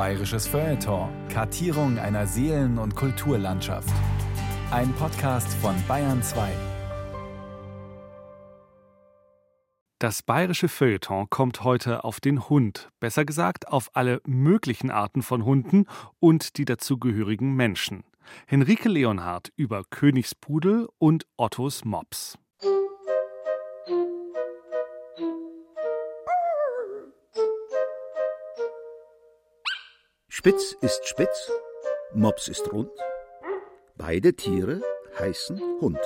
Bayerisches Feuilleton. Kartierung einer Seelen- und Kulturlandschaft. Ein Podcast von Bayern 2. Das bayerische Feuilleton kommt heute auf den Hund, besser gesagt auf alle möglichen Arten von Hunden und die dazugehörigen Menschen. Henrike Leonhardt über Königspudel und Ottos Mops. Spitz ist spitz, Mops ist rund. Beide Tiere heißen Hund.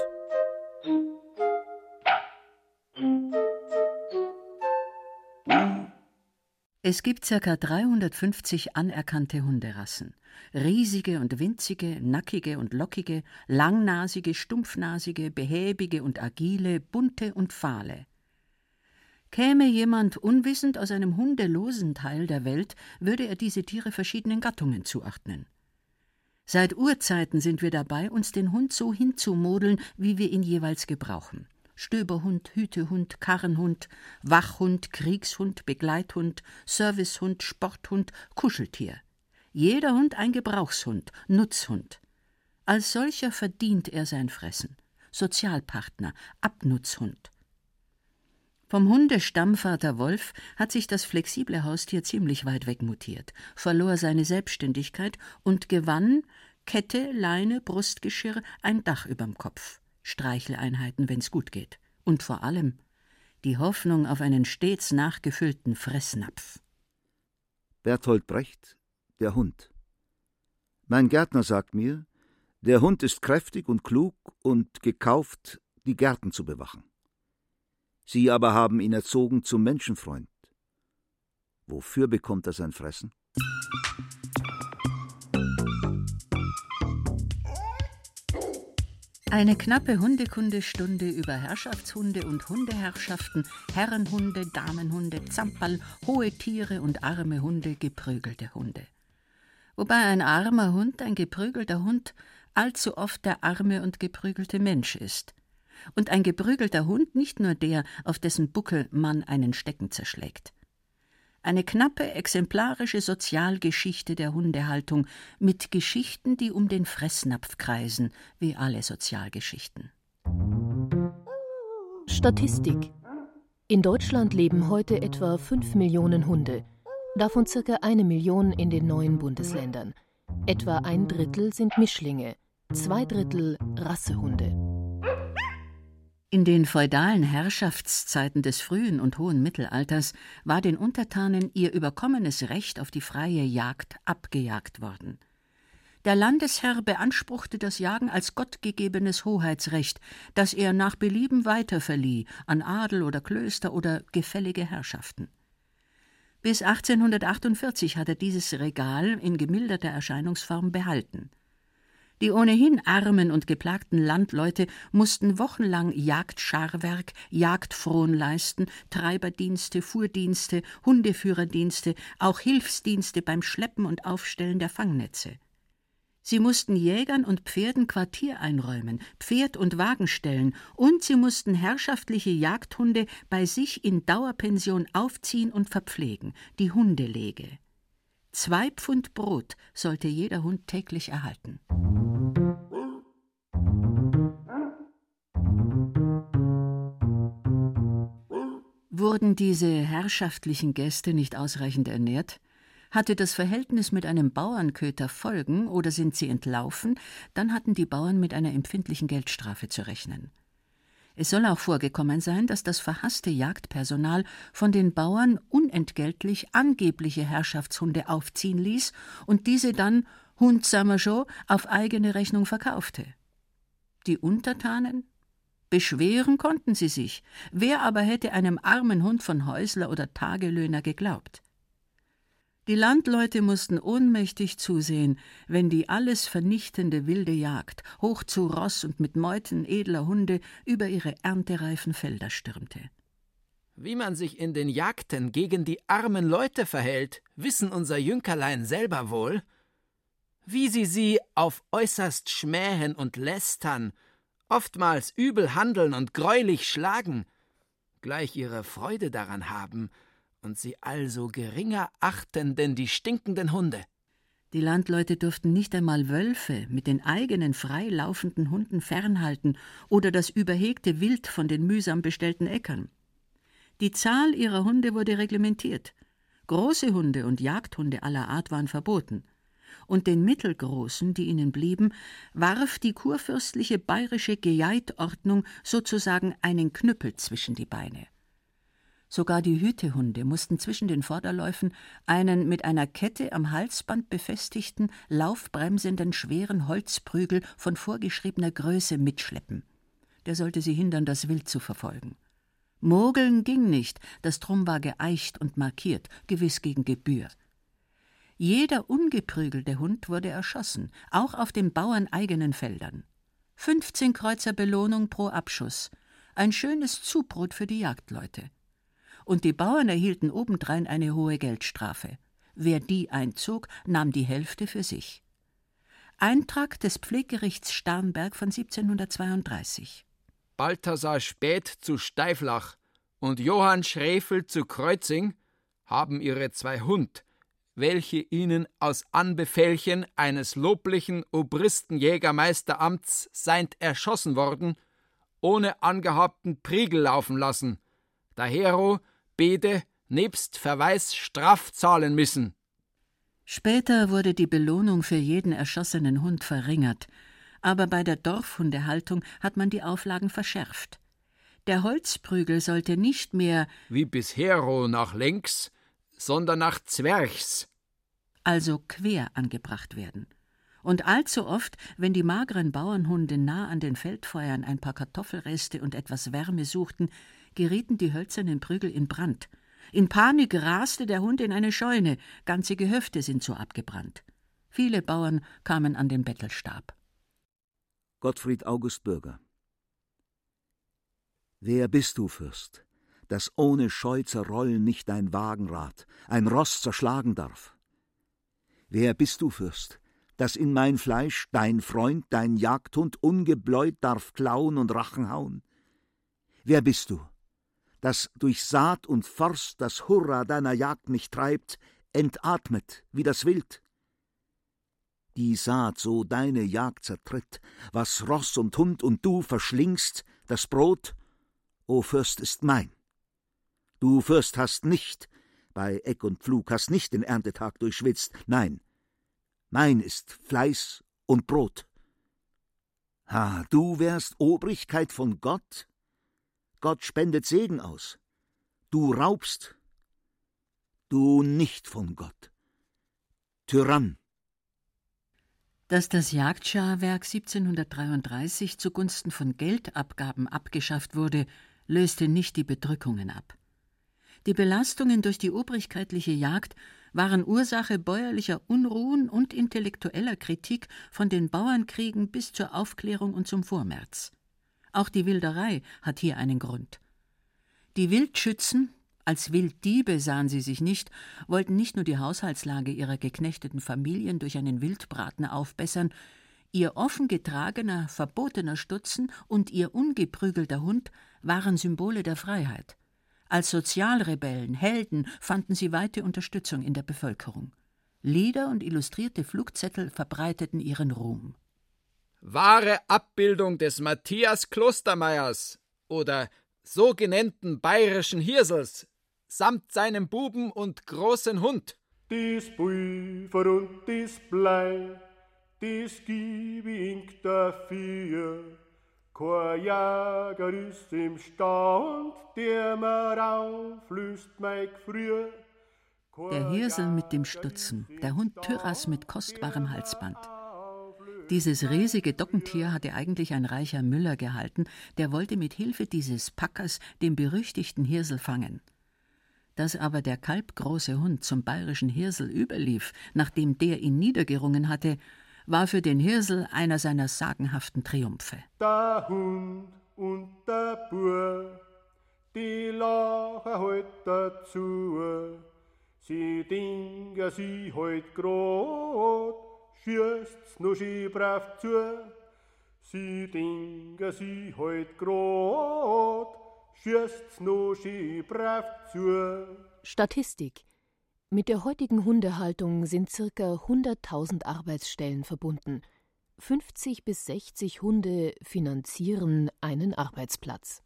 Es gibt ca. 350 anerkannte Hunderassen. Riesige und winzige, nackige und lockige, langnasige, stumpfnasige, behäbige und agile, bunte und fahle. Käme jemand unwissend aus einem hundelosen Teil der Welt, würde er diese Tiere verschiedenen Gattungen zuordnen. Seit Urzeiten sind wir dabei, uns den Hund so hinzumodeln, wie wir ihn jeweils gebrauchen. Stöberhund, Hütehund, Karrenhund, Wachhund, Kriegshund, Begleithund, Servicehund, Sporthund, Kuscheltier. Jeder Hund ein Gebrauchshund, Nutzhund. Als solcher verdient er sein Fressen. Sozialpartner, Abnutzhund. Vom Hundestammvater Wolf hat sich das flexible Haustier ziemlich weit weg mutiert, verlor seine Selbstständigkeit und gewann Kette, Leine, Brustgeschirr, ein Dach überm Kopf. Streicheleinheiten, wenn's gut geht. Und vor allem die Hoffnung auf einen stets nachgefüllten Fressnapf. Berthold Brecht, der Hund. Mein Gärtner sagt mir, der Hund ist kräftig und klug und gekauft, die Gärten zu bewachen. Sie aber haben ihn erzogen zum Menschenfreund. Wofür bekommt er sein Fressen? Eine knappe Hundekundestunde über Herrschaftshunde und Hundeherrschaften, Herrenhunde, Damenhunde, Zamperl, hohe Tiere und arme Hunde, geprügelte Hunde. Wobei ein armer Hund, ein geprügelter Hund, allzu oft der arme und geprügelte Mensch ist. Und ein geprügelter Hund nicht nur der, auf dessen Buckel man einen Stecken zerschlägt. Eine knappe, exemplarische Sozialgeschichte der Hundehaltung mit Geschichten, die um den Fressnapf kreisen, wie alle Sozialgeschichten. Statistik. In Deutschland leben heute etwa 5 Millionen Hunde, davon circa eine Million in den neuen Bundesländern. Etwa ein Drittel sind Mischlinge, zwei Drittel Rassehunde. In den feudalen Herrschaftszeiten des frühen und hohen Mittelalters war den Untertanen ihr überkommenes Recht auf die freie Jagd abgejagt worden. Der Landesherr beanspruchte das Jagen als gottgegebenes Hoheitsrecht, das er nach Belieben weiterverlieh an Adel oder Klöster oder gefällige Herrschaften. Bis 1848 hat er dieses Regal in gemilderter Erscheinungsform behalten. Die ohnehin armen und geplagten Landleute mussten wochenlang Jagdscharwerk, Jagdfron leisten, Treiberdienste, Fuhrdienste, Hundeführerdienste, auch Hilfsdienste beim Schleppen und Aufstellen der Fangnetze. Sie mussten Jägern und Pferden Quartier einräumen, Pferd und Wagen stellen, und sie mussten herrschaftliche Jagdhunde bei sich in Dauerpension aufziehen und verpflegen, die Hundelege. Zwei Pfund Brot sollte jeder Hund täglich erhalten. Wurden diese herrschaftlichen Gäste nicht ausreichend ernährt? Hatte das Verhältnis mit einem Bauernköter Folgen oder sind sie entlaufen, dann hatten die Bauern mit einer empfindlichen Geldstrafe zu rechnen. Es soll auch vorgekommen sein, dass das verhasste Jagdpersonal von den Bauern unentgeltlich angebliche Herrschaftshunde aufziehen ließ und diese dann, Hund schon, auf eigene Rechnung verkaufte. Die Untertanen? Beschweren konnten sie sich. Wer aber hätte einem armen Hund von Häusler oder Tagelöhner geglaubt? Die Landleute mussten ohnmächtig zusehen, wenn die alles vernichtende wilde Jagd, hoch zu Ross und mit Meuten edler Hunde, über ihre erntereifen Felder stürmte. Wie man sich in den Jagden gegen die armen Leute verhält, wissen unser Jünkerlein selber wohl. Wie sie sie auf äußerst schmähen und lästern, oftmals übel handeln und greulich schlagen, gleich ihre Freude daran haben, und sie also geringer achten denn die stinkenden Hunde. Die Landleute durften nicht einmal Wölfe mit den eigenen frei laufenden Hunden fernhalten oder das überhegte Wild von den mühsam bestellten Äckern. Die Zahl ihrer Hunde wurde reglementiert. Große Hunde und Jagdhunde aller Art waren verboten. Und den mittelgroßen, die ihnen blieben, warf die kurfürstliche bayerische Gejeitordnung sozusagen einen Knüppel zwischen die Beine. Sogar die Hütehunde mussten zwischen den Vorderläufen einen mit einer Kette am Halsband befestigten, laufbremsenden schweren Holzprügel von vorgeschriebener Größe mitschleppen. Der sollte sie hindern, das Wild zu verfolgen. Mogeln ging nicht, das Drum war geeicht und markiert, gewiss gegen Gebühr. Jeder ungeprügelte Hund wurde erschossen, auch auf den bauerneigenen Feldern. 15 Kreuzer Belohnung pro Abschuss, ein schönes Zubrot für die Jagdleute und die Bauern erhielten obendrein eine hohe Geldstrafe. Wer die einzog, nahm die Hälfte für sich. Eintrag des Pfleggerichts Starnberg von 1732. Balthasar Späth zu Steiflach und Johann Schrefel zu Kreuzing haben ihre zwei Hund, welche ihnen aus Anbefehlchen eines loblichen Obristenjägermeisteramts seind erschossen worden, ohne angehabten Priegel laufen lassen. Dahero Bede nebst Verweis Straf zahlen müssen. Später wurde die Belohnung für jeden erschossenen Hund verringert, aber bei der Dorfhundehaltung hat man die Auflagen verschärft. Der Holzprügel sollte nicht mehr wie bishero nach längs, sondern nach zwerchs, also quer angebracht werden. Und allzu oft, wenn die mageren Bauernhunde nah an den Feldfeuern ein paar Kartoffelreste und etwas Wärme suchten, gerieten die hölzernen Prügel in Brand. In Panik raste der Hund in eine Scheune, ganze Gehöfte sind so abgebrannt. Viele Bauern kamen an den Bettelstab. Gottfried August Bürger Wer bist du, Fürst, dass ohne Scheu zerrollen nicht dein Wagenrad, ein Ross zerschlagen darf? Wer bist du, Fürst, dass in mein Fleisch dein Freund, dein Jagdhund ungebläut darf klauen und Rachen hauen? Wer bist du, das durch Saat und Forst das Hurra deiner Jagd mich treibt, entatmet wie das Wild. Die Saat so deine Jagd zertritt, was Ross und Hund und du verschlingst, das Brot, o Fürst, ist mein. Du, Fürst, hast nicht, bei Eck und Pflug, hast nicht den Erntetag durchschwitzt, nein, mein ist Fleiß und Brot. Ha, du wärst Obrigkeit von Gott? Gott spendet Segen aus. Du raubst. Du nicht von Gott. Tyrann. Dass das Jagdscharwerk 1733 zugunsten von Geldabgaben abgeschafft wurde, löste nicht die Bedrückungen ab. Die Belastungen durch die obrigkeitliche Jagd waren Ursache bäuerlicher Unruhen und intellektueller Kritik von den Bauernkriegen bis zur Aufklärung und zum Vormärz. Auch die Wilderei hat hier einen Grund. Die Wildschützen, als Wilddiebe sahen sie sich nicht, wollten nicht nur die Haushaltslage ihrer geknechteten Familien durch einen Wildbraten aufbessern, ihr offen getragener, verbotener Stutzen und ihr ungeprügelter Hund waren Symbole der Freiheit. Als Sozialrebellen, Helden fanden sie weite Unterstützung in der Bevölkerung. Lieder und illustrierte Flugzettel verbreiteten ihren Ruhm wahre Abbildung des Matthias Klostermeiers oder so genannten bayerischen Hirsels samt seinem Buben und großen Hund. Dies Pulver und dies Blei, dies gib ich dafür. Kein Jäger ist im Stand, der mir auflöst mein Gefrühe. Der Hirsel mit dem Stutzen, der Hund Tyras mit kostbarem Halsband. Dieses riesige Dockentier hatte eigentlich ein reicher Müller gehalten, der wollte mit Hilfe dieses Packers den berüchtigten Hirsel fangen. Dass aber der kalbgroße Hund zum bayerischen Hirsel überlief, nachdem der ihn niedergerungen hatte, war für den Hirsel einer seiner sagenhaften Triumphe. Der Hund und der Bur, die lachen heut dazu, sie denken sie heut grad, schießt's schön brav zu. Sie denken, sie heut grad, schießt's schön brav zu. Statistik Mit der heutigen Hundehaltung sind ca. 100.000 Arbeitsstellen verbunden. 50 bis 60 Hunde finanzieren einen Arbeitsplatz.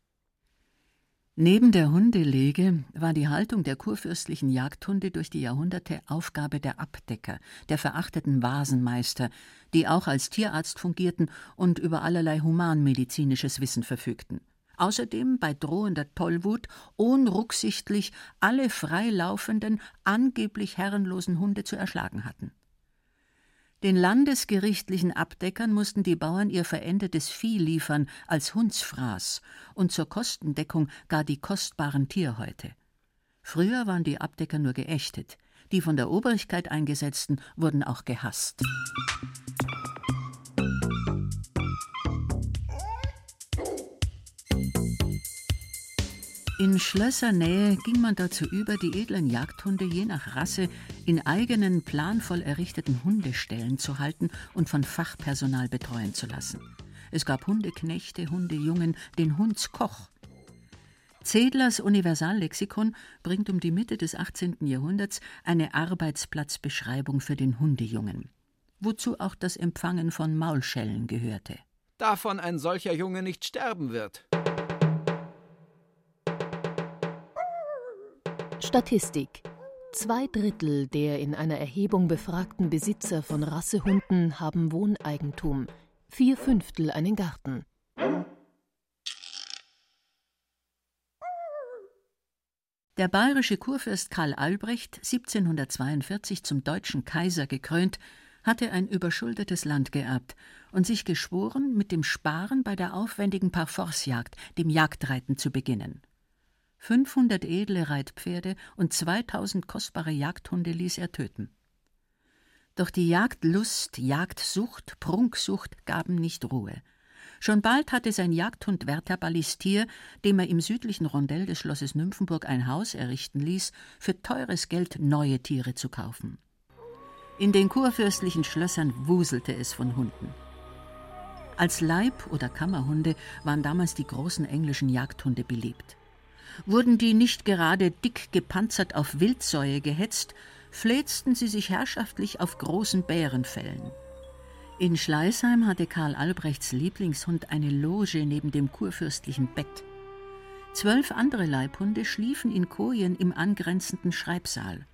Neben der Hundelege war die Haltung der kurfürstlichen Jagdhunde durch die Jahrhunderte Aufgabe der Abdecker, der verachteten Vasenmeister, die auch als Tierarzt fungierten und über allerlei humanmedizinisches Wissen verfügten. Außerdem bei drohender Tollwut unrücksichtlich alle freilaufenden, angeblich herrenlosen Hunde zu erschlagen hatten. Den landesgerichtlichen Abdeckern mussten die Bauern ihr verendetes Vieh liefern als Hundsfraß und zur Kostendeckung gar die kostbaren Tierhäute. Früher waren die Abdecker nur geächtet, die von der Obrigkeit eingesetzten wurden auch gehasst. In Schlössernähe ging man dazu über, die edlen Jagdhunde je nach Rasse in eigenen, planvoll errichteten Hundeställen zu halten und von Fachpersonal betreuen zu lassen. Es gab Hundeknechte, Hundejungen, den Hundskoch. Zedlers Universallexikon bringt um die Mitte des 18. Jahrhunderts eine Arbeitsplatzbeschreibung für den Hundejungen, wozu auch das Empfangen von Maulschellen gehörte. Davon ein solcher Junge nicht sterben wird. Statistik Zwei Drittel der in einer Erhebung befragten Besitzer von Rassehunden haben Wohneigentum, vier Fünftel einen Garten. Der bayerische Kurfürst Karl Albrecht, 1742 zum deutschen Kaiser gekrönt, hatte ein überschuldetes Land geerbt und sich geschworen, mit dem Sparen bei der aufwendigen Parforcejagd, dem Jagdreiten, zu beginnen. 500 edle Reitpferde und 2000 kostbare Jagdhunde ließ er töten. Doch die Jagdlust, Jagdsucht, Prunksucht gaben nicht Ruhe. Schon bald hatte sein Jagdhund Werther Ballistier, dem er im südlichen Rondell des Schlosses Nymphenburg ein Haus errichten ließ, für teures Geld neue Tiere zu kaufen. In den kurfürstlichen Schlössern wuselte es von Hunden. Als Leib- oder Kammerhunde waren damals die großen englischen Jagdhunde beliebt. Wurden die nicht gerade dick gepanzert auf Wildsäue gehetzt, fläzten sie sich herrschaftlich auf großen Bärenfällen. In Schleißheim hatte Karl Albrechts Lieblingshund eine Loge neben dem kurfürstlichen Bett. Zwölf andere Leibhunde schliefen in Kojen im angrenzenden Schreibsaal.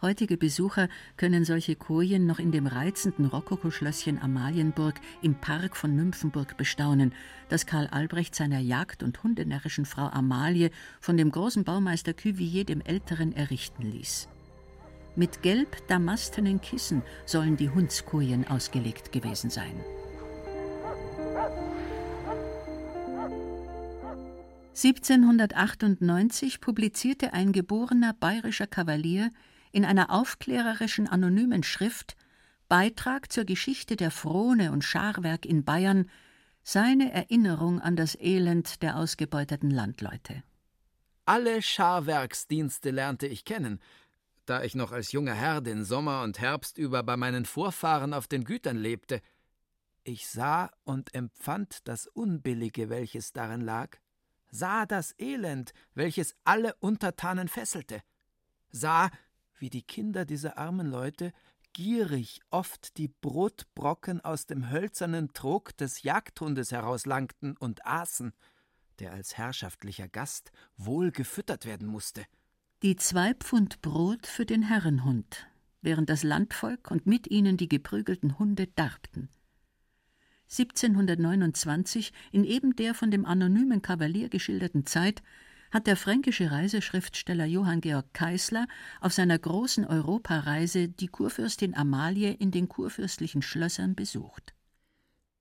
Heutige Besucher können solche Kojen noch in dem reizenden Rokokoschlösschen Amalienburg im Park von Nymphenburg bestaunen, das Karl Albrecht seiner Jagd- und hundenärrischen Frau Amalie von dem großen Baumeister Cuvier dem Älteren errichten ließ. Mit gelb damastenen Kissen sollen die Hundskojen ausgelegt gewesen sein. (1798) publizierte ein geborener bayerischer Kavalier in einer aufklärerischen anonymen Schrift Beitrag zur Geschichte der Frone und Scharwerk in Bayern seine Erinnerung an das Elend der ausgebeuteten Landleute. Alle Scharwerksdienste lernte ich kennen, da ich noch als junger Herr den Sommer und Herbst über bei meinen Vorfahren auf den Gütern lebte. Ich sah und empfand das Unbillige, welches darin lag, sah das Elend, welches alle Untertanen fesselte, sah, wie die Kinder dieser armen Leute gierig oft die Brotbrocken aus dem hölzernen Trog des Jagdhundes herauslangten und aßen, der als herrschaftlicher Gast wohl gefüttert werden musste. Die zwei Pfund Brot für den Herrenhund, während das Landvolk und mit ihnen die geprügelten Hunde darbten. 1729, in eben der von dem anonymen Kavalier geschilderten Zeit, hat der fränkische Reiseschriftsteller Johann Georg Keisler auf seiner großen Europareise die Kurfürstin Amalie in den kurfürstlichen Schlössern besucht.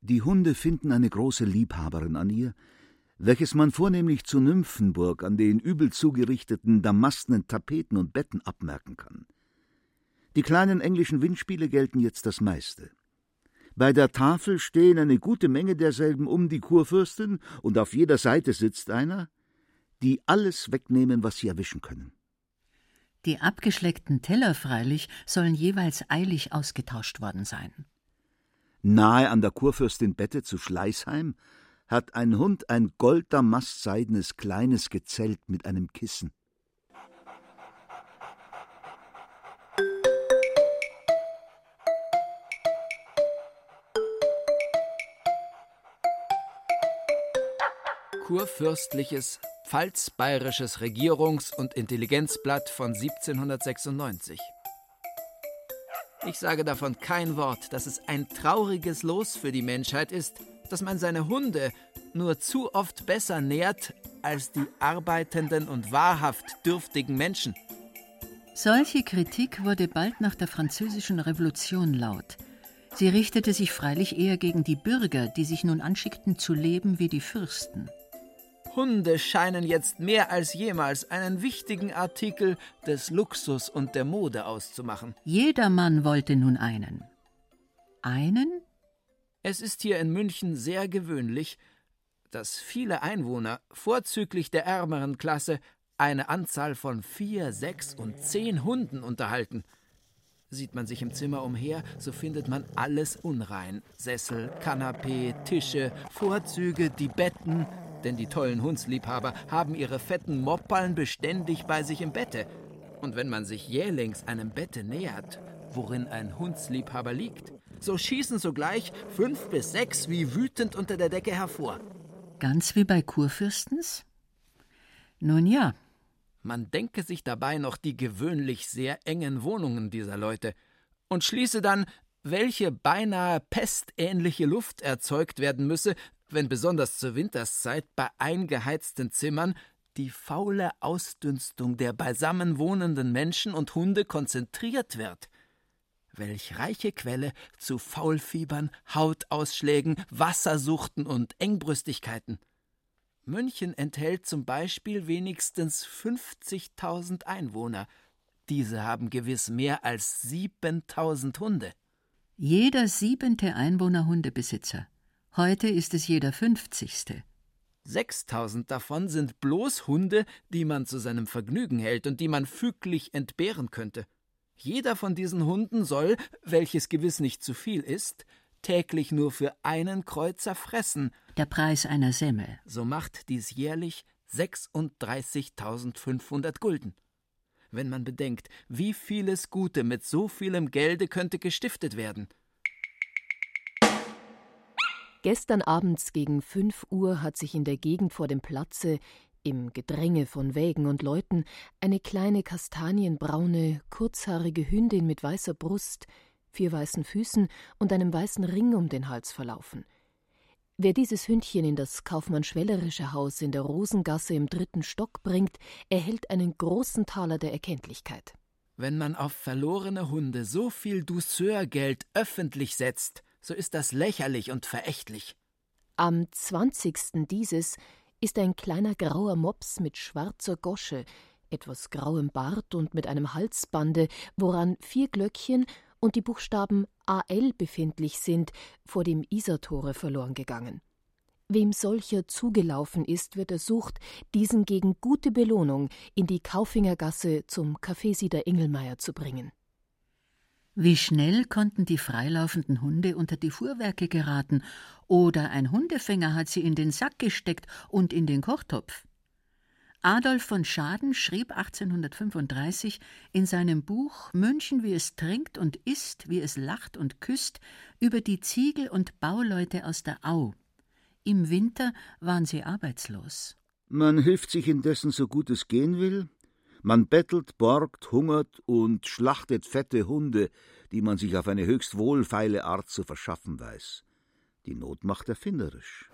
Die Hunde finden eine große Liebhaberin an ihr, welches man vornehmlich zu Nymphenburg an den übel zugerichteten damastenen Tapeten und Betten abmerken kann. Die kleinen englischen Windspiele gelten jetzt das meiste. Bei der Tafel stehen eine gute Menge derselben um die Kurfürstin, und auf jeder Seite sitzt einer, die alles wegnehmen, was sie erwischen können. Die abgeschleckten Teller freilich sollen jeweils eilig ausgetauscht worden sein. Nahe an der Kurfürstin Bette zu Schleißheim hat ein Hund ein goldamastseidenes kleines Gezelt mit einem Kissen. Kurfürstliches Pfalz-Bayerisches Regierungs- und Intelligenzblatt von 1796. Ich sage davon kein Wort, dass es ein trauriges Los für die Menschheit ist, dass man seine Hunde nur zu oft besser nährt als die arbeitenden und wahrhaft dürftigen Menschen. Solche Kritik wurde bald nach der Französischen Revolution laut. Sie richtete sich freilich eher gegen die Bürger, die sich nun anschickten zu leben wie die Fürsten. Hunde scheinen jetzt mehr als jemals einen wichtigen Artikel des Luxus und der Mode auszumachen. Jedermann wollte nun einen. Einen? Es ist hier in München sehr gewöhnlich, dass viele Einwohner, vorzüglich der ärmeren Klasse, eine Anzahl von vier, sechs und zehn Hunden unterhalten. Sieht man sich im Zimmer umher, so findet man alles unrein. Sessel, Kanapee, Tische, Vorzüge, die Betten, denn die tollen Hundsliebhaber haben ihre fetten Mopperln beständig bei sich im Bette. Und wenn man sich jählings einem Bette nähert, worin ein Hundsliebhaber liegt, so schießen sogleich fünf bis sechs wie wütend unter der Decke hervor. Ganz wie bei Kurfürstens? Nun ja. Man denke sich dabei noch die gewöhnlich sehr engen Wohnungen dieser Leute und schließe dann, welche beinahe pestähnliche Luft erzeugt werden müsse, wenn besonders zur Winterszeit bei eingeheizten Zimmern die faule Ausdünstung der beisammen wohnenden Menschen und Hunde konzentriert wird. Welch reiche Quelle zu Faulfiebern, Hautausschlägen, Wassersuchten und Engbrüstigkeiten. München enthält zum Beispiel wenigstens 50.000 Einwohner. Diese haben gewiss mehr als 7.000 Hunde. Jeder siebente Einwohner Hundebesitzer. Heute ist es jeder fünfzigste. 6000 davon sind bloß Hunde, die man zu seinem Vergnügen hält und die man füglich entbehren könnte. Jeder von diesen Hunden soll, welches gewiss nicht zu viel ist, täglich nur für einen Kreuzer fressen. Der Preis einer Semmel. So macht dies jährlich 36.500 Gulden. Wenn man bedenkt, wie vieles Gute mit so vielem Gelde könnte gestiftet werden. Gestern abends gegen fünf Uhr hat sich in der Gegend vor dem Platze, im Gedränge von Wägen und Leuten, eine kleine kastanienbraune, kurzhaarige Hündin mit weißer Brust, vier weißen Füßen und einem weißen Ring um den Hals verlaufen. Wer dieses Hündchen in das Kaufmann-Schwellerische Haus in der Rosengasse im dritten Stock bringt, erhält einen großen Taler der Erkenntlichkeit. Wenn man auf verlorene Hunde so viel Douceurgeld öffentlich setzt, so ist das lächerlich und verächtlich. Am zwanzigsten dieses ist ein kleiner grauer Mops mit schwarzer Gosche, etwas grauem Bart und mit einem Halsbande, woran vier Glöckchen und die Buchstaben AL befindlich sind, vor dem Isartore verloren gegangen. Wem solcher zugelaufen ist, wird ersucht, diesen gegen gute Belohnung in die Kaufingergasse zum Kaffeesieder Engelmeier zu bringen. Wie schnell konnten die freilaufenden Hunde unter die Fuhrwerke geraten, oder ein Hundefänger hat sie in den Sack gesteckt und in den Kochtopf. Adolf von Schaden schrieb 1835 in seinem Buch München, wie es trinkt und isst, wie es lacht und küsst, über die Ziegel- und Bauleute aus der Au. Im Winter waren sie arbeitslos. Man hilft sich indessen so gut es gehen will, man bettelt, borgt, hungert und schlachtet fette Hunde, die man sich auf eine höchst wohlfeile Art zu verschaffen weiß. Die Not macht erfinderisch.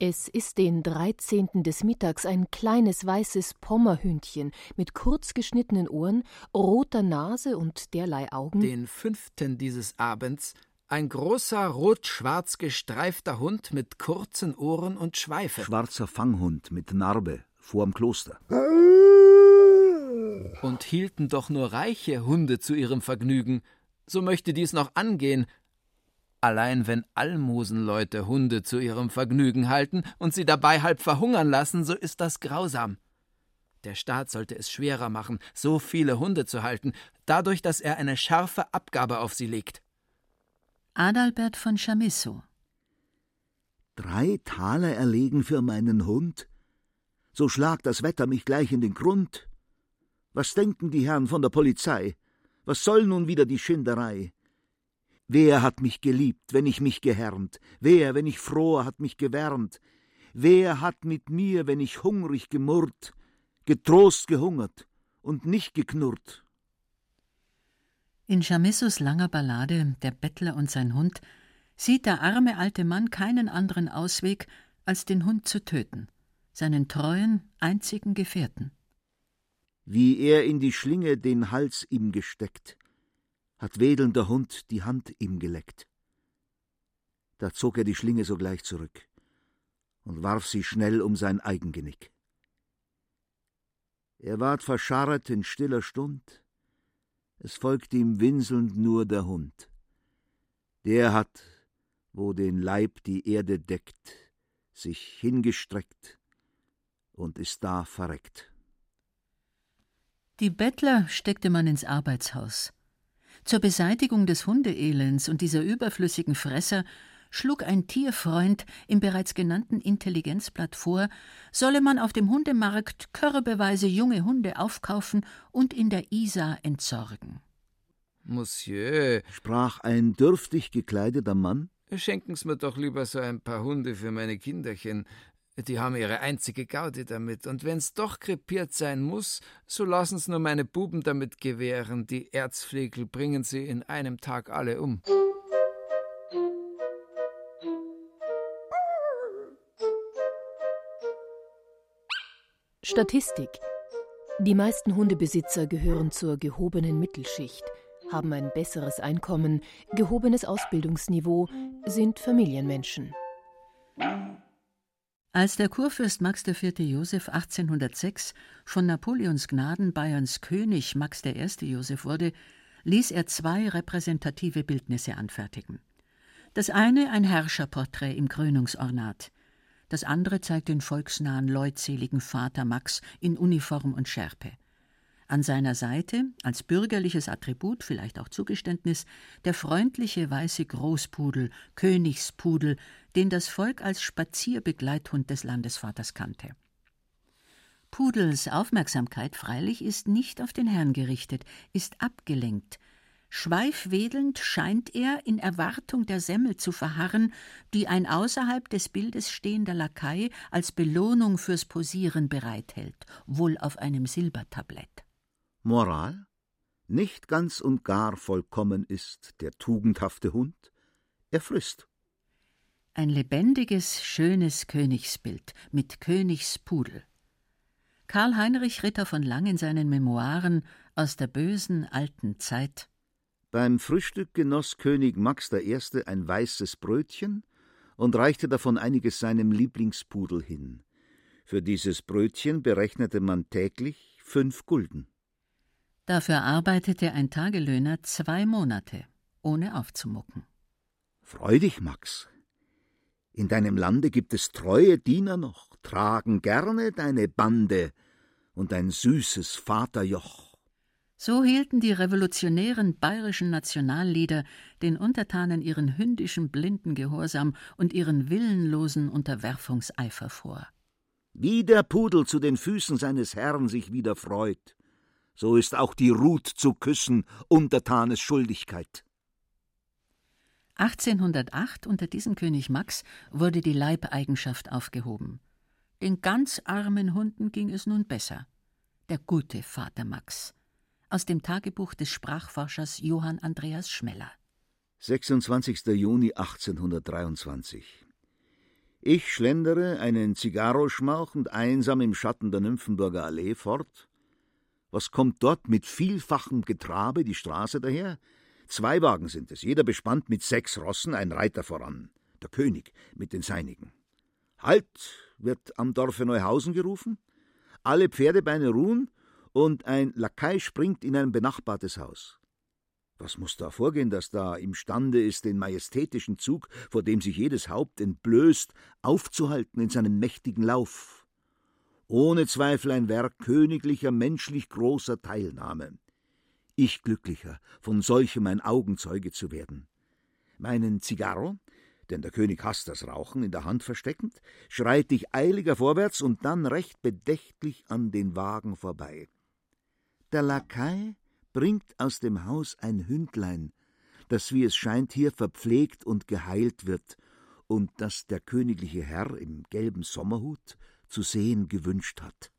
Es ist den 13. des Mittags ein kleines weißes Pommerhündchen mit kurz geschnittenen Ohren, roter Nase und derlei Augen. Den fünften dieses Abends ein großer rot-schwarz gestreifter Hund mit kurzen Ohren und Schweife. Schwarzer Fanghund mit Narbe vorm Kloster. Und hielten doch nur reiche Hunde zu ihrem Vergnügen. So möchte dies noch angehen. Allein wenn Almosenleute Hunde zu ihrem Vergnügen halten und sie dabei halb verhungern lassen, so ist das grausam. Der Staat sollte es schwerer machen, so viele Hunde zu halten, dadurch, dass er eine scharfe Abgabe auf sie legt. Adalbert von Chamisso. Drei Taler erlegen für meinen Hund? So schlagt das Wetter mich gleich in den Grund. Was denken die Herren von der Polizei? Was soll nun wieder die Schinderei? Wer hat mich geliebt, wenn ich mich gehärmt? Wer, wenn ich froh, hat mich gewärmt? Wer hat mit mir, wenn ich hungrig gemurrt, getrost gehungert und nicht geknurrt? In Chamissos langer Ballade Der Bettler und sein Hund sieht der arme alte Mann keinen anderen Ausweg, als den Hund zu töten, seinen treuen, einzigen Gefährten. Wie er in die Schlinge den Hals ihm gesteckt, hat wedelnder Hund die Hand ihm geleckt. Da zog er die Schlinge sogleich zurück und warf sie schnell um sein Eigengenick. Er ward verscharret in stiller Stund, es folgte ihm winselnd nur der Hund. Der hat, wo den Leib die Erde deckt, sich hingestreckt und ist da verreckt. Die Bettler steckte man ins Arbeitshaus. Zur Beseitigung des Hundeelends und dieser überflüssigen Fresser schlug ein Tierfreund im bereits genannten Intelligenzblatt vor, solle man auf dem Hundemarkt körbeweise junge Hunde aufkaufen und in der Isar entsorgen. Monsieur, sprach ein dürftig gekleideter Mann, schenken Sie mir doch lieber so ein paar Hunde für meine Kinderchen. Die haben ihre einzige Gaudi damit, und wenn's doch krepiert sein muss, so lassen's nur meine Buben damit gewähren. Die Erzflegel bringen sie in einem Tag alle um. Statistik. Die meisten Hundebesitzer gehören zur gehobenen Mittelschicht, haben ein besseres Einkommen, gehobenes Ausbildungsniveau, sind Familienmenschen. Als der Kurfürst Max IV. Joseph 1806 von Napoleons Gnaden Bayerns König Max I. Joseph wurde, ließ er zwei repräsentative Bildnisse anfertigen. Das eine ein Herrscherporträt im Krönungsornat, das andere zeigt den volksnahen, leutseligen Vater Max in Uniform und Schärpe. An seiner Seite, als bürgerliches Attribut, vielleicht auch Zugeständnis, der freundliche weiße Großpudel, Königspudel, den das Volk als Spazierbegleithund des Landesvaters kannte. Pudels Aufmerksamkeit freilich ist nicht auf den Herrn gerichtet, ist abgelenkt, Schweifwedelnd scheint er in Erwartung der Semmel zu verharren, die ein außerhalb des Bildes stehender Lakai als Belohnung fürs Posieren bereithält, wohl auf einem Silbertablett. Moral? Nicht ganz und gar vollkommen ist der tugendhafte Hund, er frisst. Ein lebendiges, schönes Königsbild mit Königspudel. Karl Heinrich Ritter von Lang in seinen Memoiren aus der bösen alten Zeit beim Frühstück genoss König Max I. ein weißes Brötchen und reichte davon einiges seinem Lieblingspudel hin. Für dieses Brötchen berechnete man täglich fünf Gulden. Dafür arbeitete ein Tagelöhner zwei Monate, ohne aufzumucken. Freu dich, Max. In deinem Lande gibt es treue Diener noch, tragen gerne deine Bande und ein süßes Vaterjoch. So hielten die revolutionären bayerischen Nationallieder den Untertanen ihren hündischen blinden Gehorsam und ihren willenlosen Unterwerfungseifer vor. Wie der Pudel zu den Füßen seines Herrn sich wieder freut, so ist auch die Ruth zu küssen Untertanes Schuldigkeit. 1808 unter diesem König Max wurde die Leibeigenschaft aufgehoben. Den ganz armen Hunden ging es nun besser. Der gute Vater Max aus dem Tagebuch des Sprachforschers Johann Andreas Schmeller. 26. Juni 1823. Ich schlendere, einen Zigarro schmauchend, einsam im Schatten der Nymphenburger Allee fort. Was kommt dort mit vielfachem Getrabe die Straße daher? Zwei Wagen sind es, jeder bespannt mit sechs Rossen, ein Reiter voran, der König mit den Seinigen. Halt, wird am Dorfe Neuhausen gerufen. Alle Pferdebeine ruhen, und ein Lakai springt in ein benachbartes Haus. Was muss da vorgehen, dass da imstande ist, den majestätischen Zug, vor dem sich jedes Haupt entblößt, aufzuhalten in seinem mächtigen Lauf? Ohne Zweifel ein Werk königlicher, menschlich großer Teilnahme. Ich glücklicher, von solchem ein Augenzeuge zu werden. Meinen Zigarro, denn der König hasst das Rauchen, in der Hand versteckend, schreite ich eiliger vorwärts und dann recht bedächtlich an den Wagen vorbei. Der Lakai bringt aus dem Haus ein Hündlein, das, wie es scheint, hier verpflegt und geheilt wird und das der königliche Herr im gelben Sommerhut zu sehen gewünscht hat.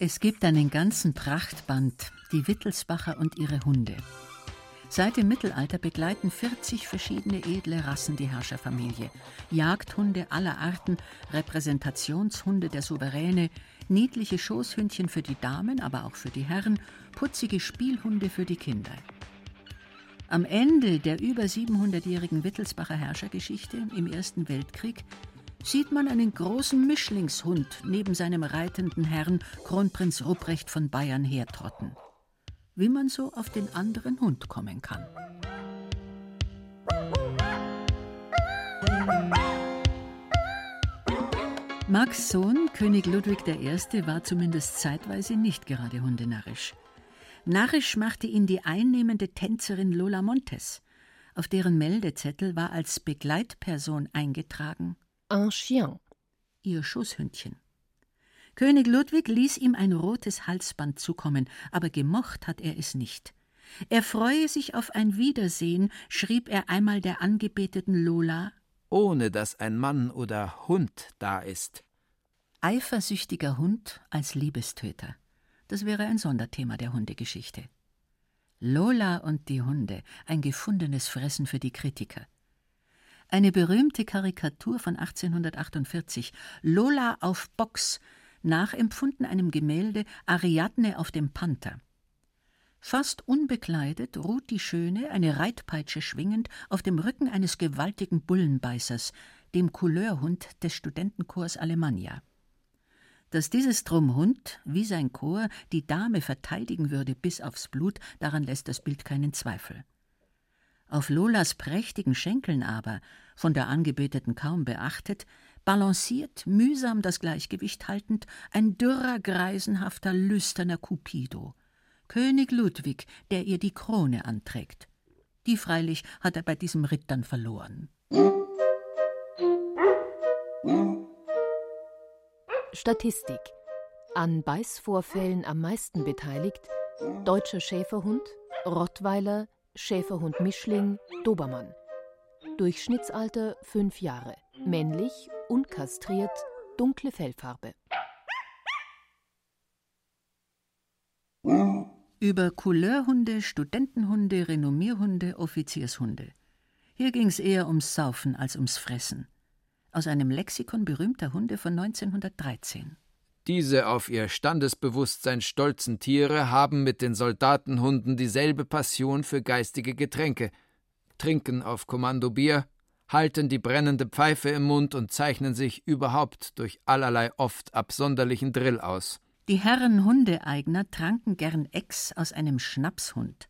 Es gibt einen ganzen Prachtband, die Wittelsbacher und ihre Hunde. Seit dem Mittelalter begleiten 40 verschiedene edle Rassen die Herrscherfamilie. Jagdhunde aller Arten, Repräsentationshunde der Souveräne, niedliche Schoßhündchen für die Damen, aber auch für die Herren, putzige Spielhunde für die Kinder. Am Ende der über 700-jährigen Wittelsbacher Herrschergeschichte im Ersten Weltkrieg sieht man einen großen Mischlingshund neben seinem reitenden Herrn Kronprinz Rupprecht von Bayern hertrotten. Wie man so auf den anderen Hund kommen kann. Max Sohn, König Ludwig I., war zumindest zeitweise nicht gerade hundenarrisch. Narrisch machte ihn die einnehmende Tänzerin Lola Montes. Auf deren Meldezettel war als Begleitperson eingetragen un chien. Ihr Schoßhündchen. König Ludwig ließ ihm ein rotes Halsband zukommen, aber gemocht hat er es nicht. Er freue sich auf ein Wiedersehen, schrieb er einmal der angebeteten Lola, ohne dass ein Mann oder Hund da ist. Eifersüchtiger Hund als Liebestöter. Das wäre ein Sonderthema der Hundegeschichte. Lola und die Hunde, ein gefundenes Fressen für die Kritiker. Eine berühmte Karikatur von 1848, Lola auf Box, nachempfunden einem Gemälde Ariadne auf dem Panther. Fast unbekleidet ruht die Schöne, eine Reitpeitsche schwingend, auf dem Rücken eines gewaltigen Bullenbeißers, dem Couleurhund des Studentenchors Alemannia. Dass dieses Drumhund, wie sein Chor, die Dame verteidigen würde bis aufs Blut, daran lässt das Bild keinen Zweifel. Auf Lolas prächtigen Schenkeln aber, von der Angebeteten kaum beachtet, balanciert, mühsam das Gleichgewicht haltend, ein dürrer, greisenhafter, lüsterner Cupido. König Ludwig, der ihr die Krone anträgt. Die freilich hat er bei diesem Ritt dann verloren. Statistik. An Beißvorfällen am meisten beteiligt Deutscher Schäferhund, Rottweiler, Schäferhund Mischling, Dobermann. Durchschnittsalter 5 Jahre. Männlich, unkastriert, dunkle Fellfarbe. Über Couleurhunde, Studentenhunde, Renommierhunde, Offiziershunde. Hier ging es eher ums Saufen als ums Fressen. Aus einem Lexikon berühmter Hunde von 1913. Diese auf ihr Standesbewusstsein stolzen Tiere haben mit den Soldatenhunden dieselbe Passion für geistige Getränke, trinken auf Kommando Bier, halten die brennende Pfeife im Mund und zeichnen sich überhaupt durch allerlei oft absonderlichen Drill aus. Die Herren Hundeeigner tranken gern Ex aus einem Schnapshund.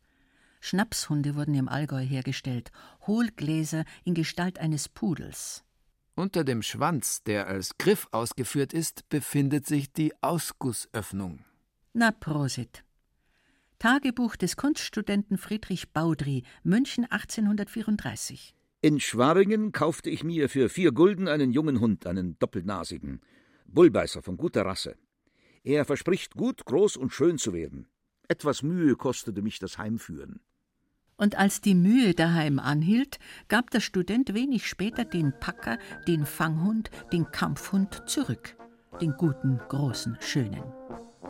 Schnapshunde wurden im Allgäu hergestellt, Hohlgläser in Gestalt eines Pudels. Unter dem Schwanz, der als Griff ausgeführt ist, befindet sich die Ausgussöffnung. Na Prosit. Tagebuch des Kunststudenten Friedrich Baudry, München 1834. In Schwabingen kaufte ich mir für vier Gulden einen jungen Hund, einen doppelnasigen. Bullbeißer von guter Rasse. Er verspricht gut, groß und schön zu werden. Etwas Mühe kostete mich das Heimführen und als die Mühe daheim anhielt, gab der Student wenig später den Packer, den Fanghund, den Kampfhund zurück, den guten, großen, schönen,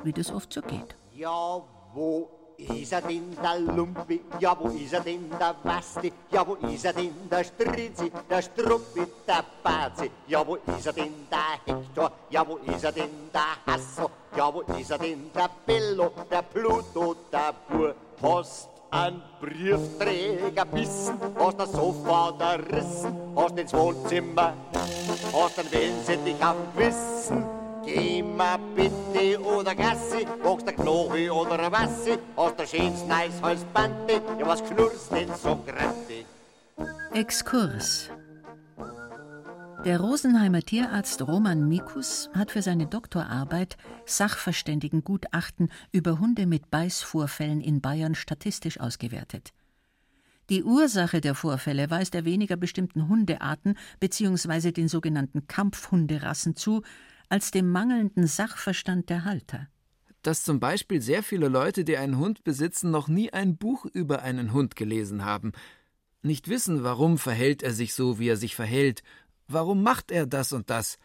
wie das oft so geht. Ja, wo ist er denn, der Lumpi? Ja, wo ist er denn, der Basti? Ja, wo ist er denn, der Strizzi, der Struppi, der Bazi? Ja, wo ist er denn, der Hector? Ja, wo ist er denn, der Hasso? Ja, wo ist er denn, der Bello, der Pluto, der Bur? Post ein Briefträger bissen, hast das Sofa rissen, hast ins Wohnzimmer, hast dann wählen sie dich auf Wissen. Geh mal bitte oder Gassi, magst der Knoche oder Wassi, hast der Neis Halsbande, ja was knurrst denn so grantig? Exkurs Der Rosenheimer Tierarzt Roman Mikus hat für seine Doktorarbeit Sachverständigengutachten über Hunde mit Beißvorfällen in Bayern statistisch ausgewertet. Die Ursache der Vorfälle weist er weniger bestimmten Hundearten bzw. den sogenannten Kampfhunderassen zu, als dem mangelnden Sachverstand der Halter. Dass zum Beispiel sehr viele Leute, die einen Hund besitzen, noch nie ein Buch über einen Hund gelesen haben, nicht wissen, warum verhält er sich so, wie er sich verhält, warum macht er das und das.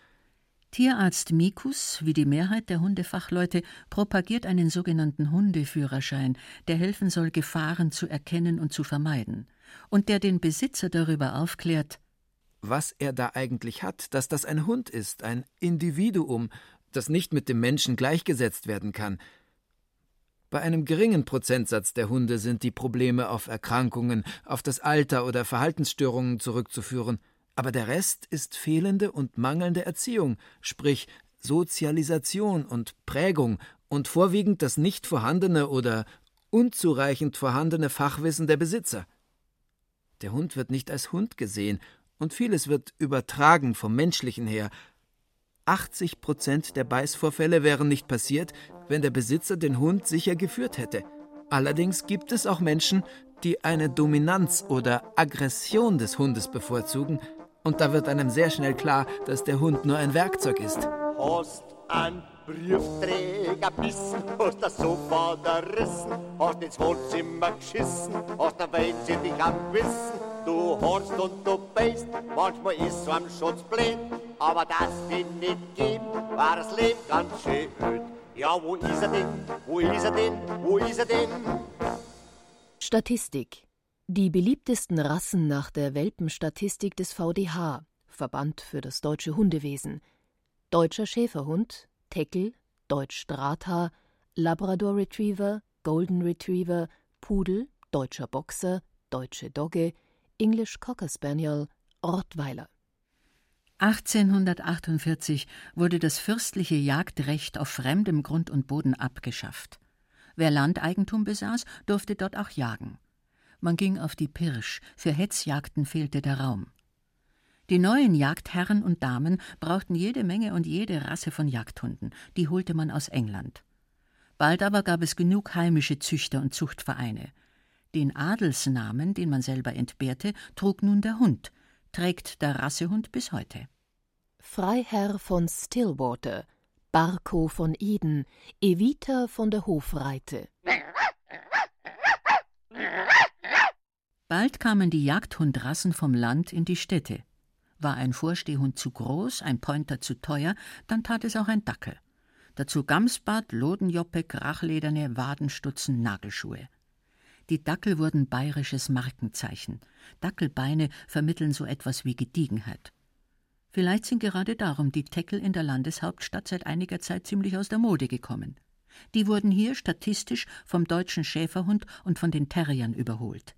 Tierarzt Mikus, wie die Mehrheit der Hundefachleute, propagiert einen sogenannten Hundeführerschein, der helfen soll, Gefahren zu erkennen und zu vermeiden, und der den Besitzer darüber aufklärt, was er da eigentlich hat, dass das ein Hund ist, ein Individuum, das nicht mit dem Menschen gleichgesetzt werden kann. Bei einem geringen Prozentsatz der Hunde sind die Probleme auf Erkrankungen, auf das Alter oder Verhaltensstörungen zurückzuführen, aber der Rest ist fehlende und mangelnde Erziehung, sprich Sozialisation und Prägung und vorwiegend das nicht vorhandene oder unzureichend vorhandene Fachwissen der Besitzer. Der Hund wird nicht als Hund gesehen und vieles wird übertragen vom Menschlichen her. 80 Prozent der Beißvorfälle wären nicht passiert, wenn der Besitzer den Hund sicher geführt hätte. Allerdings gibt es auch Menschen, die eine Dominanz oder Aggression des Hundes bevorzugen, und da wird einem sehr schnell klar, dass der Hund nur ein Werkzeug ist. Hast einen Briefträger bissen, hast das Sofa zerrissen, hast ins Wohnzimmer geschissen, hast der Welt dich am Wissen, Du horst und du beißt, manchmal ist so am Schutz blind, aber das wir nicht geben, war das Leben ganz schön öd. Ja, wo ist er denn? Wo ist er denn? Wo ist er denn? Statistik. Die beliebtesten Rassen nach der Welpenstatistik des VDH, Verband für das deutsche Hundewesen. Deutscher Schäferhund, Teckel, Deutsch Drahthaar, Labrador Retriever, Golden Retriever, Pudel, Deutscher Boxer, Deutsche Dogge, English Cocker Spaniel, Rottweiler. 1848 wurde das fürstliche Jagdrecht auf fremdem Grund und Boden abgeschafft. Wer Landeigentum besaß, durfte dort auch jagen. Man ging auf die Pirsch, für Hetzjagden fehlte der Raum. Die neuen Jagdherren und Damen brauchten jede Menge und jede Rasse von Jagdhunden, die holte man aus England. Bald aber gab es genug heimische Züchter und Zuchtvereine. Den Adelsnamen, den man selber entbehrte, trug nun der Hund, trägt der Rassehund bis heute. Freiherr von Stillwater, Barko von Eden, Evita von der Hofreite. Bald kamen die Jagdhundrassen vom Land in die Städte. War ein Vorstehhund zu groß, ein Pointer zu teuer, dann tat es auch ein Dackel. Dazu Gamsbart, Lodenjoppe, Krachlederne, Wadenstutzen, Nagelschuhe. Die Dackel wurden bayerisches Markenzeichen. Dackelbeine vermitteln so etwas wie Gediegenheit. Vielleicht sind gerade darum die Teckel in der Landeshauptstadt seit einiger Zeit ziemlich aus der Mode gekommen. Die wurden hier statistisch vom deutschen Schäferhund und von den Terriern überholt.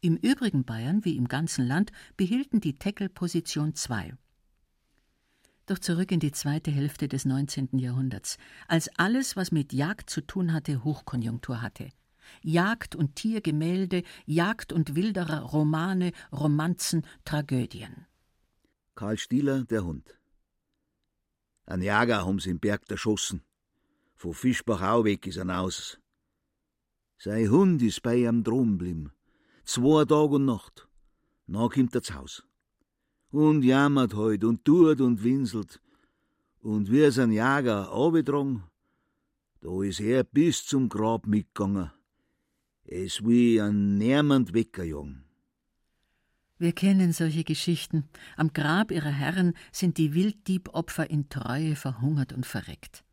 Im übrigen Bayern wie im ganzen Land behielten die Teckel Position 2. Doch zurück in die zweite Hälfte des 19. Jahrhunderts, als alles, was mit Jagd zu tun hatte, Hochkonjunktur hatte. Jagd und Tiergemälde, Jagd und Wilderer, Romane, Romanzen, Tragödien. Karl Stieler, der Hund. Ein Jäger haben sie im Berg erschossen. Von Fischbachau weg ist er aus. Sein Hund ist bei ihm drum blim. Zwei Tag und Nacht. Na kommt er zu Haus. Und jammert heut und tut und winselt. Und wie ein Jäger abgetragen, da ist er bis zum Grab mitgegangen. Es wie ein niemand weggejagen. Wir kennen solche Geschichten. Am Grab ihrer Herren sind die Wilddiebopfer in Treue verhungert und verreckt.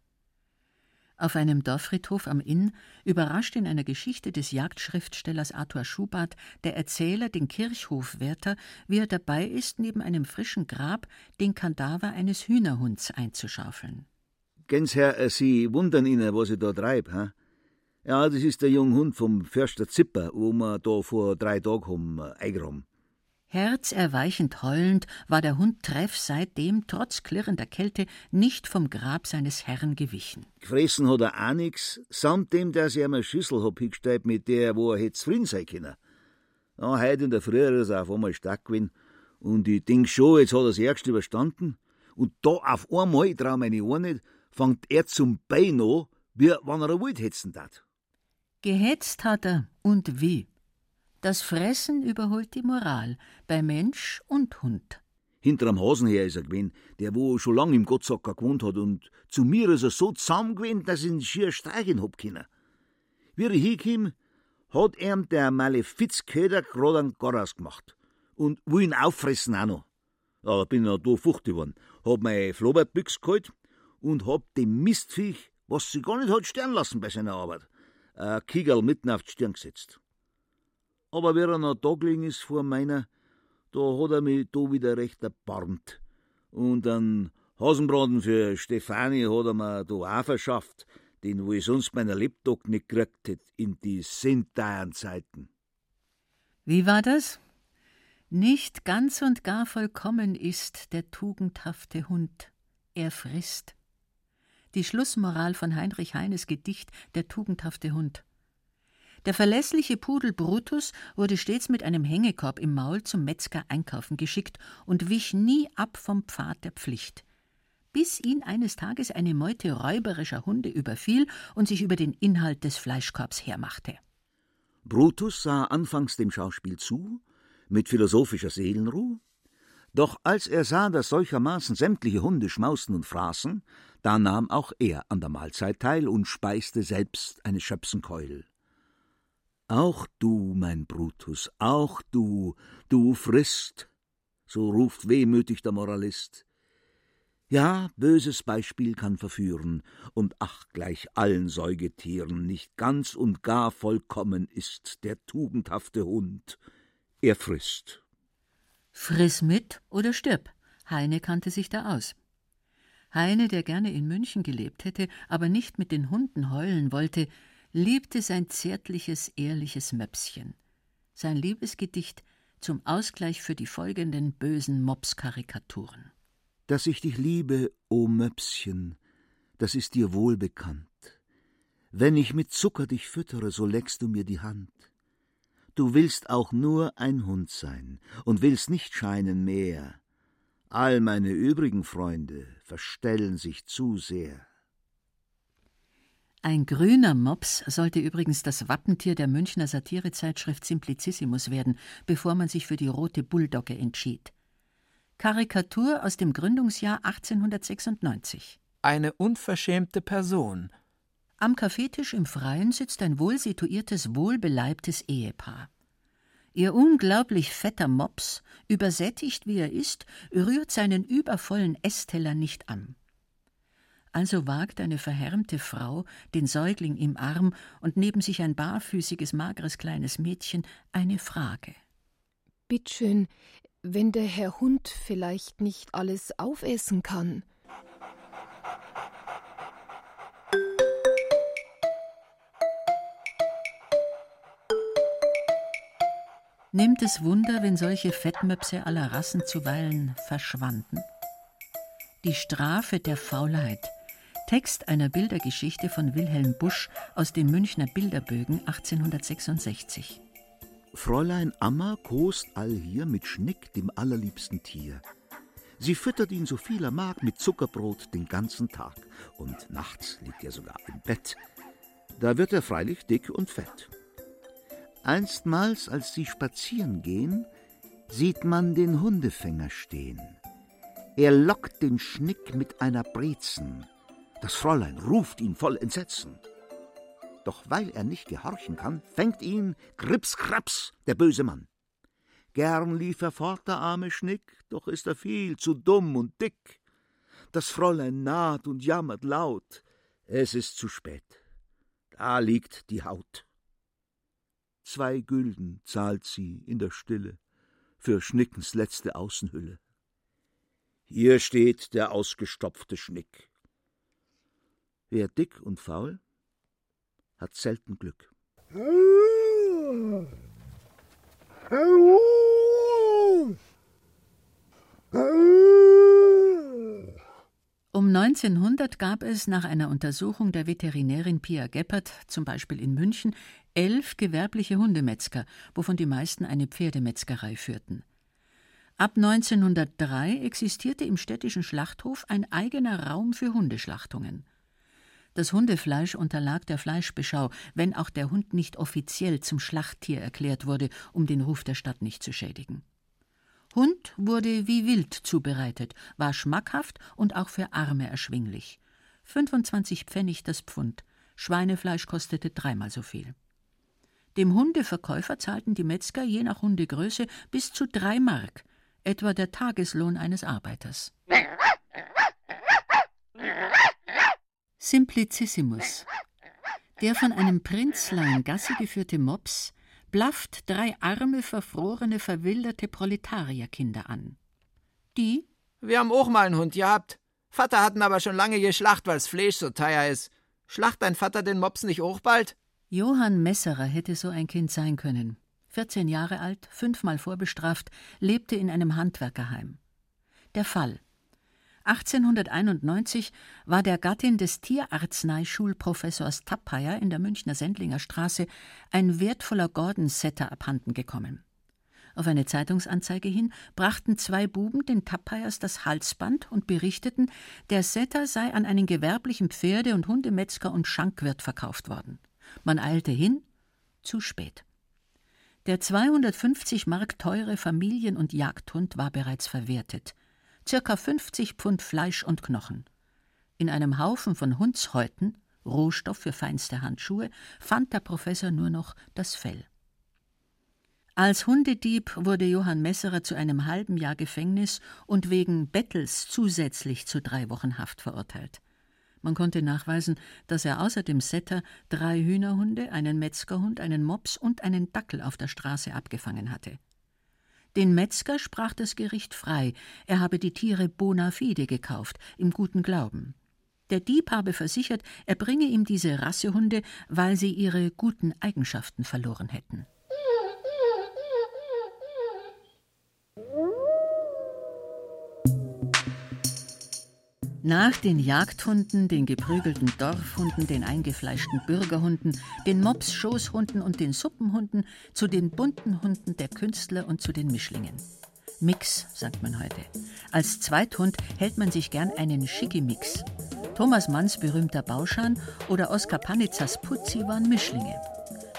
Auf einem Dorffriedhof am Inn überrascht in einer Geschichte des Jagdschriftstellers Arthur Schubart der Erzähler den Kirchhofwärter, wie er dabei ist, neben einem frischen Grab den Kadaver eines Hühnerhunds einzuschaufeln. Gensherr, äh, Sie wundern Ihnen, was ich da treib, ha? Ja, das ist der junge Hund vom Förster Zipper, wo wir da vor drei Tagen haben äh, eingeräumt. Herzerweichend heulend war der Hund Treff seitdem trotz klirrender Kälte nicht vom Grab seines Herrn gewichen. Gefressen hat er auch nix, samt dem, dass ich ihm eine Schüssel hab hingestellt, mit der, wo er hätte zufrieden sein können. Ja, heute in der Früh ist er auf einmal stark gewesen Und ich denk schon, jetzt hat er das Ärgste überstanden. Und da auf einmal, ich trau meine Ohren nicht, fängt er zum Bein an, wie wenn er ein Wald hetzen tat. Gehetzt hat er und wie. Das Fressen überholt die Moral bei Mensch und Hund. Hinter am Hasen her ist er gewesen, der wo schon lang im Gottsacker gewohnt hat und zu mir ist er so zahm gewesen, dass ich ihn schier streichen hab können. Wie er hinkim, hat ihm der Malefizköder grad einen Garas gemacht und will ihn auffressen auch noch. Aber bin noch da fucht geworden, hab meine Flobertbüchs geholt und hab dem Mistviech, was sie gar nicht hat sterben lassen bei seiner Arbeit, ein Kiegerl mitten auf die Stirn gesetzt. Aber wie er noch da gelegen ist vor meiner, da hat er mich da wieder recht erbarmt. Und einen Hasenbraten für Stefanie hat er mir da auch verschafft, den wo ich sonst meiner Lebtag nicht gekriegt hätt in die sintairen Zeiten. Wie war das? Nicht ganz und gar vollkommen ist der tugendhafte Hund. Er frisst. Die Schlussmoral von Heinrich Heines Gedicht Der tugendhafte Hund. Der verlässliche Pudel Brutus wurde stets mit einem Hängekorb im Maul zum Metzger einkaufen geschickt und wich nie ab vom Pfad der Pflicht. Bis ihn eines Tages eine Meute räuberischer Hunde überfiel und sich über den Inhalt des Fleischkorbs hermachte. Brutus sah anfangs dem Schauspiel zu, mit philosophischer Seelenruhe, doch als er sah, dass solchermaßen sämtliche Hunde schmausten und fraßen, da nahm auch er an der Mahlzeit teil und speiste selbst eine Schöpsenkeul. Auch du, mein Brutus, auch du, du frisst, so ruft wehmütig der Moralist. Ja, böses Beispiel kann verführen, und ach, gleich allen Säugetieren nicht ganz und gar vollkommen ist der tugendhafte Hund. Er frisst. Friss mit oder stirb. Heine kannte sich da aus. Heine, der gerne in München gelebt hätte, aber nicht mit den Hunden heulen wollte, liebte sein zärtliches, ehrliches Möpschen. Sein Liebesgedicht zum Ausgleich für die folgenden bösen Mops-Karikaturen. Dass ich dich liebe, o Möpschen, das ist dir wohl bekannt. Wenn ich mit Zucker dich füttere, so leckst du mir die Hand. Du willst auch nur ein Hund sein und willst nicht scheinen mehr. All meine übrigen Freunde verstellen sich zu sehr. Ein grüner Mops sollte übrigens das Wappentier der Münchner Satirezeitschrift Simplicissimus werden, bevor man sich für die rote Bulldogge entschied. Karikatur aus dem Gründungsjahr 1896. Eine unverschämte Person. Am Kaffeetisch im Freien sitzt ein wohlsituiertes, wohlbeleibtes Ehepaar. Ihr unglaublich fetter Mops, übersättigt wie er ist, rührt seinen übervollen Essteller nicht an. Also wagt eine verhärmte Frau, den Säugling im Arm und neben sich ein barfüßiges, mageres kleines Mädchen, eine Frage. Bittschön, wenn der Herr Hund vielleicht nicht alles aufessen kann. Nimmt es Wunder, wenn solche Fettmöpse aller Rassen zuweilen verschwanden? Die Strafe der Faulheit. Text einer Bildergeschichte von Wilhelm Busch aus den Münchner Bilderbögen 1866. Fräulein Amma kost allhier mit Schnick, dem allerliebsten Tier. Sie füttert ihn so viel er mag mit Zuckerbrot den ganzen Tag. Und nachts liegt er sogar im Bett. Da wird er freilich dick und fett. Einstmals, als sie spazieren gehen, sieht man den Hundefänger stehen. Er lockt den Schnick mit einer Brezen. Das Fräulein ruft ihn voll Entsetzen. Doch weil er nicht gehorchen kann, fängt ihn Krips Kraps der böse Mann. Gern lief er fort, der arme Schnick, doch ist er viel zu dumm und dick. Das Fräulein naht und jammert laut. Es ist zu spät. Da liegt die Haut. Zwei Gülden zahlt sie in der Stille für Schnickens letzte Außenhülle. Hier steht der ausgestopfte Schnick. Wer dick und faul, hat selten Glück. Um 1900 gab es nach einer Untersuchung der Veterinärin Pia Geppert, zum Beispiel in München, elf gewerbliche Hundemetzger, wovon die meisten eine Pferdemetzgerei führten. Ab 1903 existierte im städtischen Schlachthof ein eigener Raum für Hundeschlachtungen. Das Hundefleisch unterlag der Fleischbeschau, wenn auch der Hund nicht offiziell zum Schlachttier erklärt wurde, um den Ruf der Stadt nicht zu schädigen. Hund wurde wie wild zubereitet, war schmackhaft und auch für Arme erschwinglich. 25 Pfennig das Pfund. Schweinefleisch kostete dreimal so viel. Dem Hundeverkäufer zahlten die Metzger je nach Hundegröße bis zu drei Mark, etwa der Tageslohn eines Arbeiters. Simplicissimus. Der von einem Prinzlein Gassi geführte Mops blafft drei arme, verfrorene, verwilderte Proletarierkinder an. Die? Wir haben auch mal einen Hund gehabt. Vater hatten aber schon lange geschlacht, weil's Fleisch so teuer ist. Schlacht dein Vater den Mops nicht auch bald? Johann Messerer hätte so ein Kind sein können. 14 Jahre alt, fünfmal vorbestraft, lebte in einem Handwerkerheim. Der Fall. 1891 war der Gattin des Tierarzneischulprofessors Tappeyer in der Münchner Sendlinger Straße ein wertvoller Gordon-Setter abhanden gekommen. Auf eine Zeitungsanzeige hin brachten zwei Buben den Tappeyers das Halsband und berichteten, der Setter sei an einen gewerblichen Pferde- und Hundemetzger und Schankwirt verkauft worden. Man eilte hin, zu spät. Der 250 Mark teure Familien- und Jagdhund war bereits verwertet circa 50 Pfund Fleisch und Knochen. In einem Haufen von Hundshäuten, Rohstoff für feinste Handschuhe, fand der Professor nur noch das Fell. Als Hundedieb wurde Johann Messerer zu einem halben Jahr Gefängnis und wegen Bettels zusätzlich zu drei Wochen Haft verurteilt. Man konnte nachweisen, dass er außer dem Setter drei Hühnerhunde, einen Metzgerhund, einen Mops und einen Dackel auf der Straße abgefangen hatte. Den Metzger sprach das Gericht frei, er habe die Tiere bona fide gekauft, im guten Glauben. Der Dieb habe versichert, er bringe ihm diese Rassehunde, weil sie ihre guten Eigenschaften verloren hätten. Nach den Jagdhunden, den geprügelten Dorfhunden, den eingefleischten Bürgerhunden, den Mops-Schoßhunden und den Suppenhunden, zu den bunten Hunden der Künstler und zu den Mischlingen. Mix, sagt man heute. Als Zweithund hält man sich gern einen Schickimix. Thomas Manns berühmter Bauschan oder Oskar Panitzers Putzi waren Mischlinge.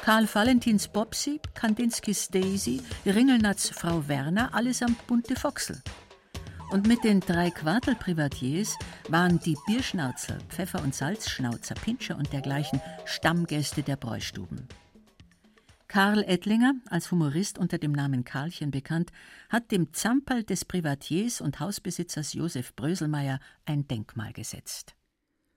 Karl Valentins Bobsi, Kandinskis Daisy, Ringelnatz Frau Werner, allesamt bunte Foxel. Und mit den drei Quartelprivatiers waren die Bierschnauzer, Pfeffer- und Salzschnauzer, Pinscher und dergleichen Stammgäste der Bräustuben. Karl Ettlinger, als Humorist unter dem Namen Karlchen bekannt, hat dem Zamperl des Privatiers und Hausbesitzers Josef Bröselmeier ein Denkmal gesetzt.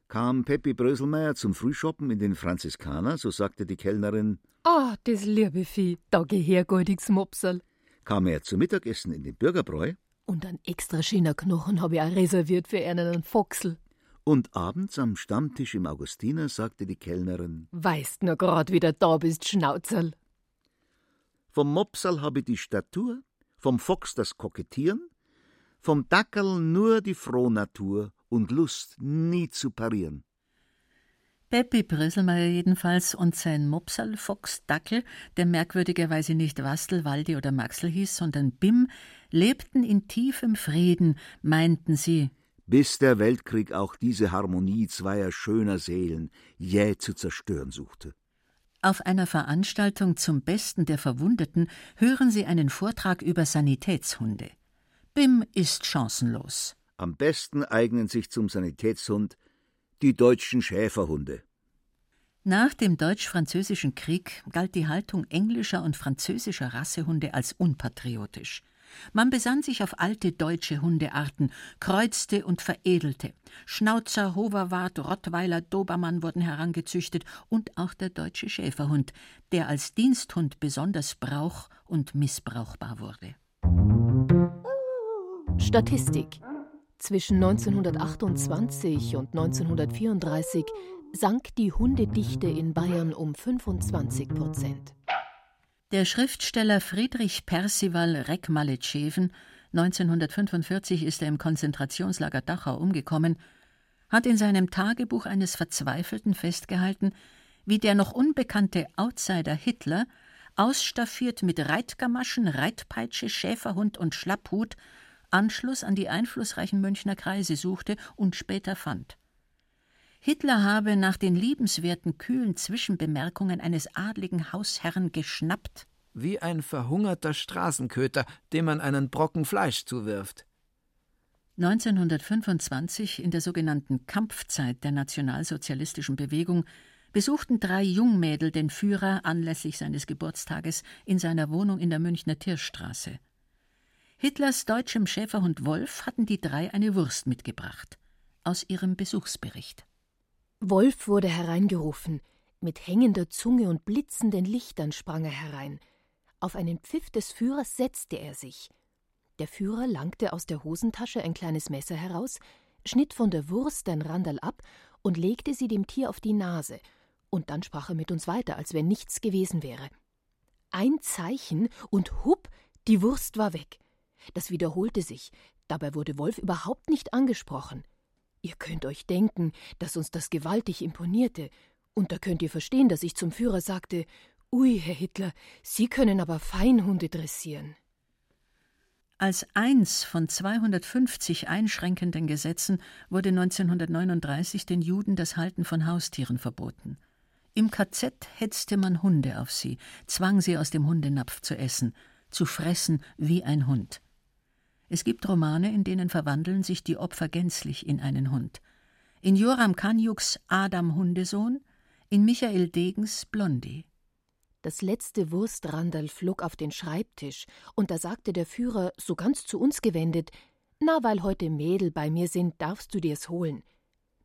Kam Peppi Bröselmeier zum Frühschoppen in den Franziskaner, so sagte die Kellnerin: Ah, oh, das liebe Vieh, da geh her, goldiges Mopsel. Kam er zum Mittagessen in den Bürgerbräu, und ein extra schöner Knochen habe ich auch reserviert für einen Foxel. Und abends am Stammtisch im Augustiner sagte die Kellnerin: Weißt nur grad, wie du da bist, Schnauzerl. Vom Mopsal habe die Statur, vom Fox das Kokettieren, vom Dackerl nur die Frohnatur und Lust nie zu parieren. Peppi Bröselmeier jedenfalls und sein Mopsal Fox Dackel, der merkwürdigerweise nicht Wastel, Waldi oder Maxel hieß, sondern Bim, lebten in tiefem Frieden, meinten sie. Bis der Weltkrieg auch diese Harmonie zweier schöner Seelen jäh zu zerstören suchte. Auf einer Veranstaltung zum Besten der Verwundeten hören sie einen Vortrag über Sanitätshunde. Bim ist chancenlos. Am besten eignen sich zum Sanitätshund die deutschen Schäferhunde. Nach dem Deutsch-Französischen Krieg galt die Haltung englischer und französischer Rassehunde als unpatriotisch. Man besann sich auf alte deutsche Hundearten, kreuzte und veredelte. Schnauzer, Hoverwart, Rottweiler, Dobermann wurden herangezüchtet und auch der deutsche Schäferhund, der als Diensthund besonders brauch- und missbrauchbar wurde. Statistik zwischen 1928 und 1934 sank die Hundedichte in Bayern um 25 Prozent. Der Schriftsteller Friedrich Percival Reckmaletscheven, 1945 ist er im Konzentrationslager Dachau umgekommen, hat in seinem Tagebuch eines Verzweifelten festgehalten, wie der noch unbekannte Outsider Hitler ausstaffiert mit Reitgamaschen, Reitpeitsche, Schäferhund und Schlapphut, Anschluss an die einflussreichen Münchner Kreise suchte und später fand. Hitler habe nach den liebenswerten, kühlen Zwischenbemerkungen eines adligen Hausherrn geschnappt. Wie ein verhungerter Straßenköter, dem man einen Brocken Fleisch zuwirft. 1925, in der sogenannten Kampfzeit der nationalsozialistischen Bewegung, besuchten drei Jungmädel den Führer anlässlich seines Geburtstages in seiner Wohnung in der Münchner Tirschstraße. Hitlers deutschem Schäferhund Wolf hatten die drei eine Wurst mitgebracht. Aus ihrem Besuchsbericht. Wolf wurde hereingerufen. Mit hängender Zunge und blitzenden Lichtern sprang er herein. Auf einen Pfiff des Führers setzte er sich. Der Führer langte aus der Hosentasche ein kleines Messer heraus, schnitt von der Wurst ein Randal ab und legte sie dem Tier auf die Nase, und dann sprach er mit uns weiter, als wenn nichts gewesen wäre. Ein Zeichen und hupp, die Wurst war weg. Das wiederholte sich, dabei wurde Wolf überhaupt nicht angesprochen. Ihr könnt euch denken, dass uns das gewaltig imponierte, und da könnt ihr verstehen, dass ich zum Führer sagte Ui, Herr Hitler, Sie können aber Feinhunde dressieren. Als eins von 250 einschränkenden Gesetzen wurde 1939 den Juden das Halten von Haustieren verboten. Im KZ hetzte man Hunde auf sie, zwang sie aus dem Hundenapf zu essen, zu fressen wie ein Hund. Es gibt Romane, in denen verwandeln sich die Opfer gänzlich in einen Hund. In Joram Kanjuks Adam Hundesohn, in Michael Degens Blondie. Das letzte Wurstrandal flog auf den Schreibtisch, und da sagte der Führer, so ganz zu uns gewendet: Na, weil heute Mädel bei mir sind, darfst du dir's holen.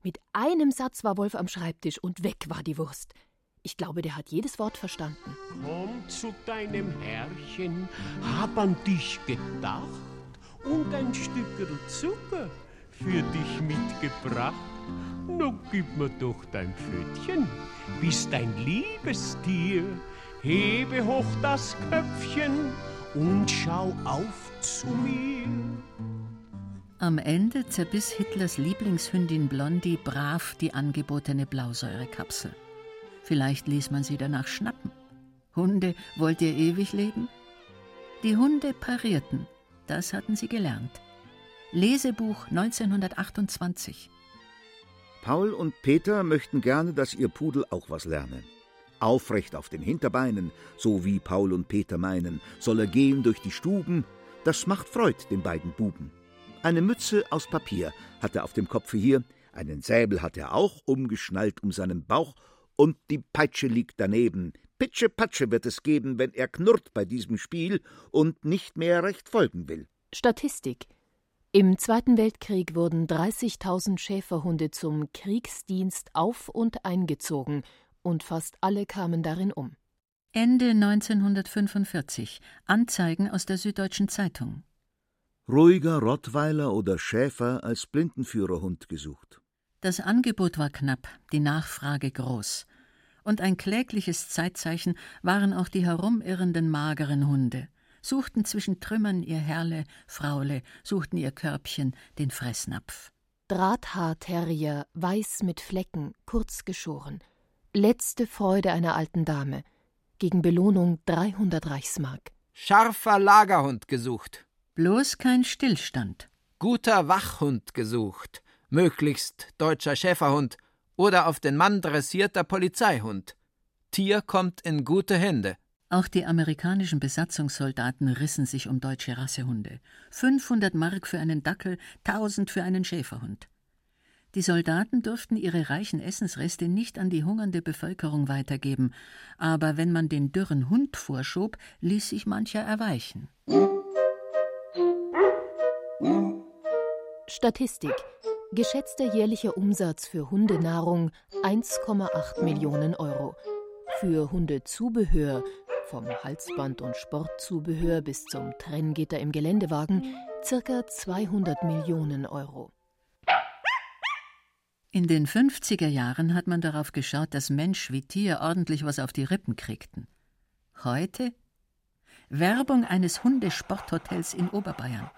Mit einem Satz war Wolf am Schreibtisch und weg war die Wurst. Ich glaube, der hat jedes Wort verstanden. Komm zu deinem Herrchen, hab an dich gedacht und ein Stückel Zucker für dich mitgebracht. Nun gib mir doch dein Pfötchen, bist ein liebes Tier. Hebe hoch das Köpfchen und schau auf zu mir. Am Ende zerbiss Hitlers Lieblingshündin Blondie brav die angebotene Blausäurekapsel. Vielleicht ließ man sie danach schnappen. Hunde, wollt ihr ewig leben? Die Hunde parierten das hatten sie gelernt. Lesebuch 1928. Paul und Peter möchten gerne, dass ihr Pudel auch was lerne. Aufrecht auf den Hinterbeinen, so wie Paul und Peter meinen, soll er gehen durch die Stuben. Das macht Freud den beiden Buben. Eine Mütze aus Papier hat er auf dem Kopfe hier, einen Säbel hat er auch umgeschnallt um seinen Bauch, und die Peitsche liegt daneben, Pitsche Patsche wird es geben, wenn er knurrt bei diesem Spiel und nicht mehr recht folgen will. Statistik im Zweiten Weltkrieg wurden 30.000 Schäferhunde zum Kriegsdienst auf und eingezogen, und fast alle kamen darin um. Ende 1945 Anzeigen aus der Süddeutschen Zeitung. Ruhiger Rottweiler oder Schäfer als Blindenführerhund gesucht. Das Angebot war knapp, die Nachfrage groß und ein klägliches Zeitzeichen waren auch die herumirrenden mageren Hunde, suchten zwischen Trümmern ihr Herrle, Fraule, suchten ihr Körbchen, den Fressnapf. Drahthaarterrier, weiß mit Flecken, kurz geschoren. Letzte Freude einer alten Dame. Gegen Belohnung 300 Reichsmark. Scharfer Lagerhund gesucht. Bloß kein Stillstand. Guter Wachhund gesucht. Möglichst deutscher Schäferhund oder auf den Mann dressierter Polizeihund. Tier kommt in gute Hände. Auch die amerikanischen Besatzungssoldaten rissen sich um deutsche Rassehunde. 500 Mark für einen Dackel, 1000 für einen Schäferhund. Die Soldaten durften ihre reichen Essensreste nicht an die hungernde Bevölkerung weitergeben, aber wenn man den dürren Hund vorschob, ließ sich mancher erweichen. Statistik Geschätzter jährlicher Umsatz für Hundenahrung 1,8 Millionen Euro. Für Hundezubehör, vom Halsband und Sportzubehör bis zum Trenngitter im Geländewagen, circa 200 Millionen Euro. In den 50er Jahren hat man darauf geschaut, dass Mensch wie Tier ordentlich was auf die Rippen kriegten. Heute Werbung eines Hundesporthotels in Oberbayern.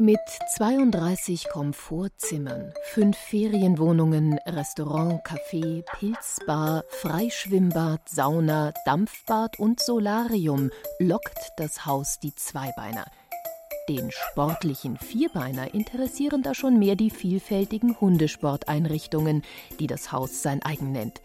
Mit 32 Komfortzimmern, fünf Ferienwohnungen, Restaurant, Café, Pilzbar, Freischwimmbad, Sauna, Dampfbad und Solarium lockt das Haus die Zweibeiner. Den sportlichen Vierbeiner interessieren da schon mehr die vielfältigen Hundesporteinrichtungen, die das Haus sein eigen nennt.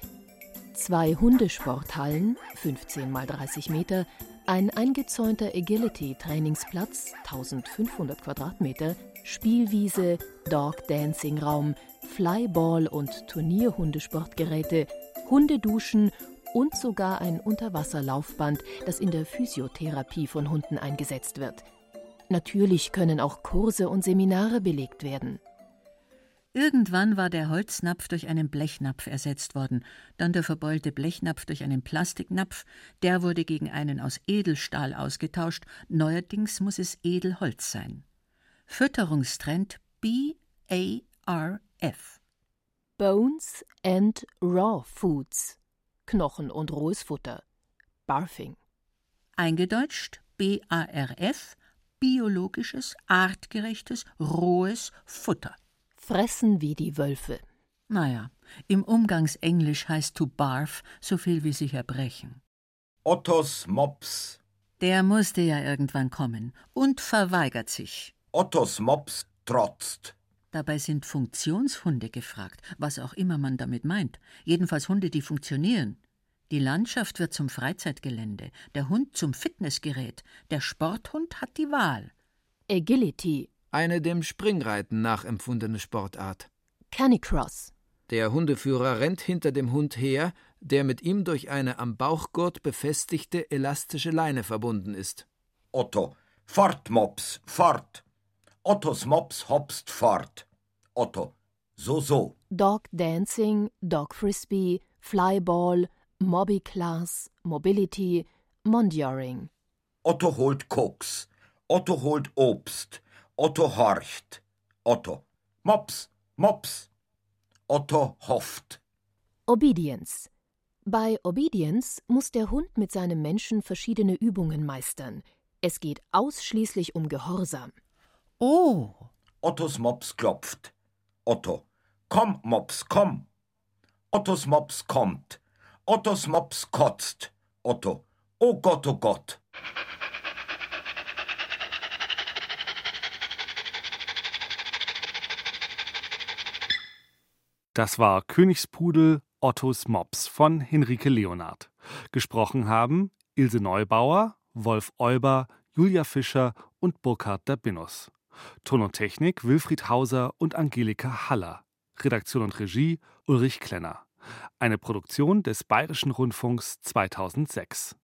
Zwei Hundesporthallen, 15 mal 30 Meter, ein eingezäunter Agility-Trainingsplatz, 1500 Quadratmeter, Spielwiese, Dog-Dancing-Raum, Flyball- und Turnierhundesportgeräte, Hundeduschen und sogar ein Unterwasserlaufband, das in der Physiotherapie von Hunden eingesetzt wird. Natürlich können auch Kurse und Seminare belegt werden. Irgendwann war der Holznapf durch einen Blechnapf ersetzt worden, dann der verbeulte Blechnapf durch einen Plastiknapf, der wurde gegen einen aus Edelstahl ausgetauscht, neuerdings muss es Edelholz sein. Fütterungstrend BARF. Bones and Raw Foods. Knochen und rohes Futter. Barfing. Eingedeutscht BARF, biologisches, artgerechtes, rohes Futter fressen wie die Wölfe. Naja, im Umgangsenglisch heißt to barf so viel wie sich erbrechen. Ottos Mops. Der musste ja irgendwann kommen und verweigert sich. Ottos Mops trotzt. Dabei sind Funktionshunde gefragt, was auch immer man damit meint. Jedenfalls Hunde, die funktionieren. Die Landschaft wird zum Freizeitgelände, der Hund zum Fitnessgerät, der Sporthund hat die Wahl. Agility eine dem Springreiten nachempfundene Sportart. Canicross. Der Hundeführer rennt hinter dem Hund her, der mit ihm durch eine am Bauchgurt befestigte elastische Leine verbunden ist. Otto, fort, Mops, fort. Ottos Mops hopst fort. Otto, so, so. Dog Dancing, Dog Frisbee, Flyball, Mobby Class, Mobility, Mondioring. Otto holt Koks. Otto holt Obst. Otto horcht. Otto. Mops, Mops. Otto hofft. Obedience. Bei Obedience muss der Hund mit seinem Menschen verschiedene Übungen meistern. Es geht ausschließlich um Gehorsam. Oh. Ottos Mops klopft. Otto. Komm, Mops, komm. Ottos Mops kommt. Ottos Mops kotzt. Otto. Oh Gott, oh Gott. Das war Königspudel Ottos Mops von Henrike Leonard. Gesprochen haben Ilse Neubauer, Wolf Euber, Julia Fischer und Burkhard Dabinus. Ton und Technik Wilfried Hauser und Angelika Haller. Redaktion und Regie Ulrich Klenner. Eine Produktion des Bayerischen Rundfunks 2006.